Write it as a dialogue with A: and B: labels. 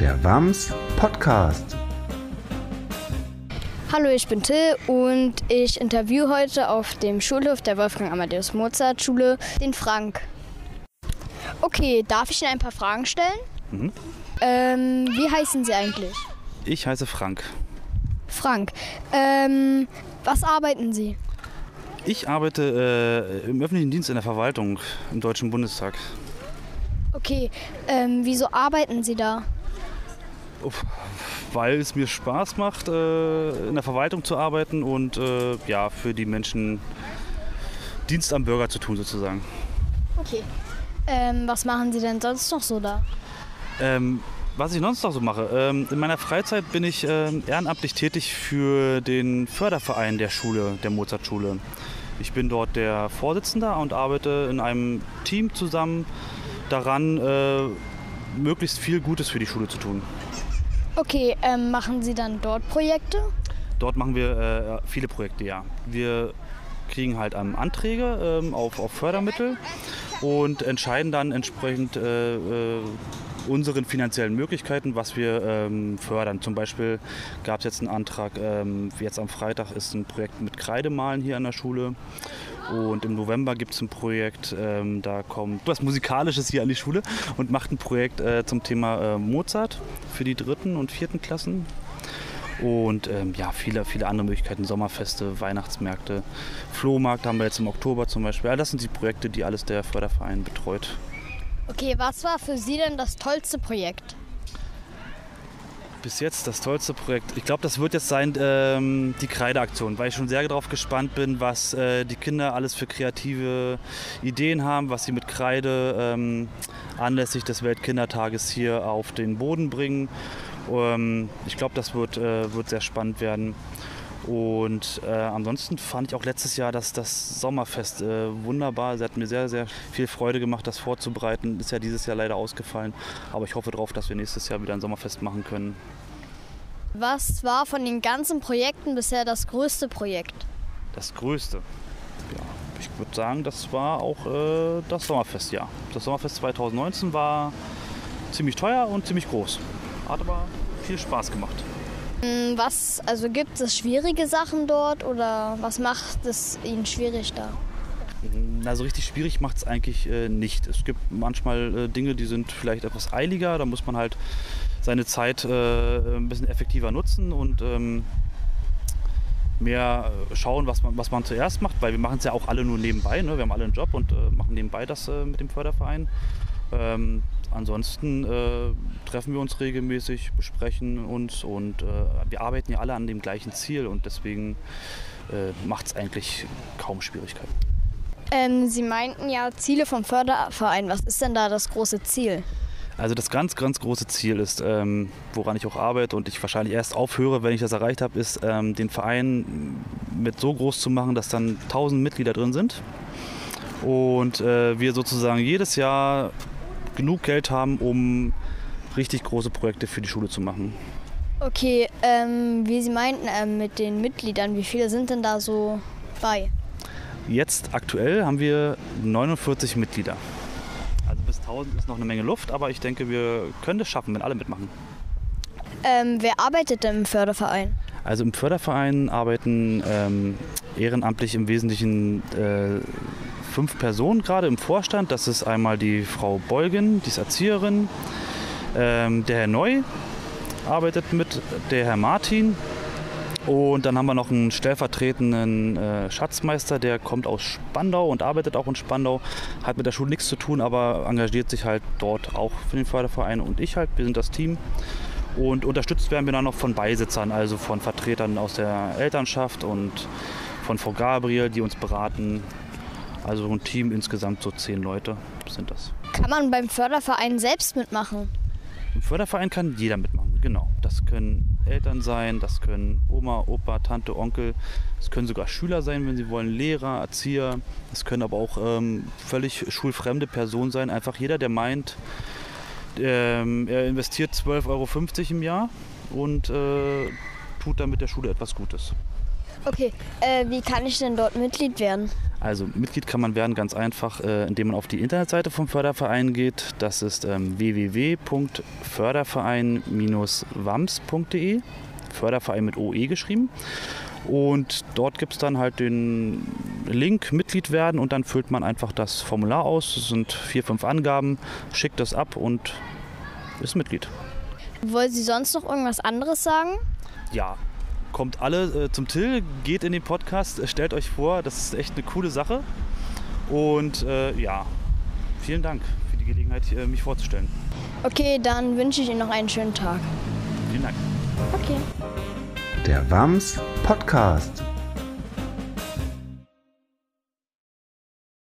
A: der WAMS Podcast.
B: Hallo, ich bin Till und ich interview heute auf dem Schulhof der Wolfgang Amadeus Mozart Schule den Frank. Okay, darf ich Ihnen ein paar Fragen stellen?
C: Mhm.
B: Ähm, wie heißen Sie eigentlich?
C: Ich heiße Frank.
B: Frank. Ähm, was arbeiten Sie?
C: Ich arbeite äh, im öffentlichen Dienst in der Verwaltung im Deutschen Bundestag.
B: Okay, ähm, wieso arbeiten Sie da?
C: Weil es mir Spaß macht, äh, in der Verwaltung zu arbeiten und äh, ja, für die Menschen Dienst am Bürger zu tun sozusagen.
B: Okay. Ähm, was machen Sie denn sonst noch so da?
C: Ähm, was ich sonst noch so mache, ähm, in meiner Freizeit bin ich ähm, ehrenamtlich tätig für den Förderverein der Schule, der Mozartschule. Ich bin dort der Vorsitzende und arbeite in einem Team zusammen daran, äh, möglichst viel Gutes für die Schule zu tun.
B: Okay, ähm, machen Sie dann dort Projekte?
C: Dort machen wir äh, viele Projekte, ja. Wir kriegen halt ähm, Anträge ähm, auf, auf Fördermittel und entscheiden dann entsprechend äh, äh, unseren finanziellen Möglichkeiten, was wir ähm, fördern. Zum Beispiel gab es jetzt einen Antrag, ähm, jetzt am Freitag ist ein Projekt mit Kreidemalen hier an der Schule. Und im November gibt es ein Projekt, ähm, da kommt was Musikalisches hier an die Schule und macht ein Projekt äh, zum Thema äh, Mozart für die dritten und vierten Klassen. Und ähm, ja, viele, viele andere Möglichkeiten, Sommerfeste, Weihnachtsmärkte, Flohmarkt haben wir jetzt im Oktober zum Beispiel. Ja, das sind die Projekte, die alles der Förderverein betreut.
B: Okay, was war für Sie denn das tollste Projekt?
C: Bis jetzt das tollste Projekt. Ich glaube, das wird jetzt sein ähm, die Kreideaktion, weil ich schon sehr darauf gespannt bin, was äh, die Kinder alles für kreative Ideen haben, was sie mit Kreide ähm, anlässlich des Weltkindertages hier auf den Boden bringen. Ähm, ich glaube, das wird, äh, wird sehr spannend werden. Und äh, ansonsten fand ich auch letztes Jahr das, das Sommerfest äh, wunderbar. Es hat mir sehr, sehr viel Freude gemacht, das vorzubereiten. Ist ja dieses Jahr leider ausgefallen. Aber ich hoffe darauf, dass wir nächstes Jahr wieder ein Sommerfest machen können.
B: Was war von den ganzen Projekten bisher das größte Projekt?
C: Das Größte. Ja, ich würde sagen, das war auch äh, das Sommerfest, ja. Das Sommerfest 2019 war ziemlich teuer und ziemlich groß. Hat aber viel Spaß gemacht.
B: Hm, Was, also gibt es schwierige Sachen dort oder was macht es Ihnen schwierig da?
C: Na, so richtig schwierig macht es eigentlich äh, nicht. Es gibt manchmal äh, Dinge, die sind vielleicht etwas eiliger. Da muss man halt seine Zeit äh, ein bisschen effektiver nutzen und ähm, mehr äh, schauen, was man, was man zuerst macht, weil wir machen es ja auch alle nur nebenbei. Ne? Wir haben alle einen Job und äh, machen nebenbei das äh, mit dem Förderverein. Ähm, ansonsten äh, treffen wir uns regelmäßig, besprechen uns und äh, wir arbeiten ja alle an dem gleichen Ziel und deswegen äh, macht es eigentlich kaum Schwierigkeiten.
B: Ähm, Sie meinten ja Ziele vom Förderverein. Was ist denn da das große Ziel?
C: Also das ganz, ganz große Ziel ist, ähm, woran ich auch arbeite und ich wahrscheinlich erst aufhöre, wenn ich das erreicht habe, ist, ähm, den Verein mit so groß zu machen, dass dann 1000 Mitglieder drin sind und äh, wir sozusagen jedes Jahr genug Geld haben, um richtig große Projekte für die Schule zu machen.
B: Okay, ähm, wie Sie meinten ähm, mit den Mitgliedern, wie viele sind denn da so bei?
C: Jetzt aktuell haben wir 49 Mitglieder. Also bis 1000 ist noch eine Menge Luft, aber ich denke, wir können das schaffen, wenn alle mitmachen.
B: Ähm, wer arbeitet denn im Förderverein?
C: Also im Förderverein arbeiten ähm, ehrenamtlich im Wesentlichen äh, fünf Personen gerade im Vorstand. Das ist einmal die Frau Beugen, die ist Erzieherin, ähm, der Herr Neu arbeitet mit, der Herr Martin und dann haben wir noch einen stellvertretenden äh, Schatzmeister, der kommt aus Spandau und arbeitet auch in Spandau, hat mit der Schule nichts zu tun, aber engagiert sich halt dort auch für den Förderverein und ich halt, wir sind das Team. Und unterstützt werden wir dann noch von Beisitzern, also von Vertretern aus der Elternschaft und von Frau Gabriel, die uns beraten. Also ein Team insgesamt so zehn Leute sind das.
B: Kann man beim Förderverein selbst mitmachen?
C: Im Förderverein kann jeder mitmachen, genau. Das können Eltern sein, das können Oma, Opa, Tante, Onkel, es können sogar Schüler sein, wenn sie wollen, Lehrer, Erzieher. Es können aber auch ähm, völlig schulfremde Personen sein. Einfach jeder, der meint, ähm, er investiert 12,50 Euro im Jahr und äh, tut damit der Schule etwas Gutes.
B: Okay, äh, wie kann ich denn dort Mitglied werden?
C: Also Mitglied kann man werden ganz einfach, äh, indem man auf die Internetseite vom Förderverein geht. Das ist ähm, www.förderverein-wams.de. Förderverein mit OE geschrieben. Und dort gibt es dann halt den Link Mitglied werden und dann füllt man einfach das Formular aus. Es sind vier, fünf Angaben, schickt das ab und ist Mitglied.
B: Wollen Sie sonst noch irgendwas anderes sagen?
C: Ja, kommt alle äh, zum Till, geht in den Podcast, äh, stellt euch vor, das ist echt eine coole Sache. Und äh, ja, vielen Dank für die Gelegenheit, äh, mich vorzustellen.
B: Okay, dann wünsche ich Ihnen noch einen schönen Tag.
C: Vielen Dank.
B: Okay.
A: Der WAMS Podcast.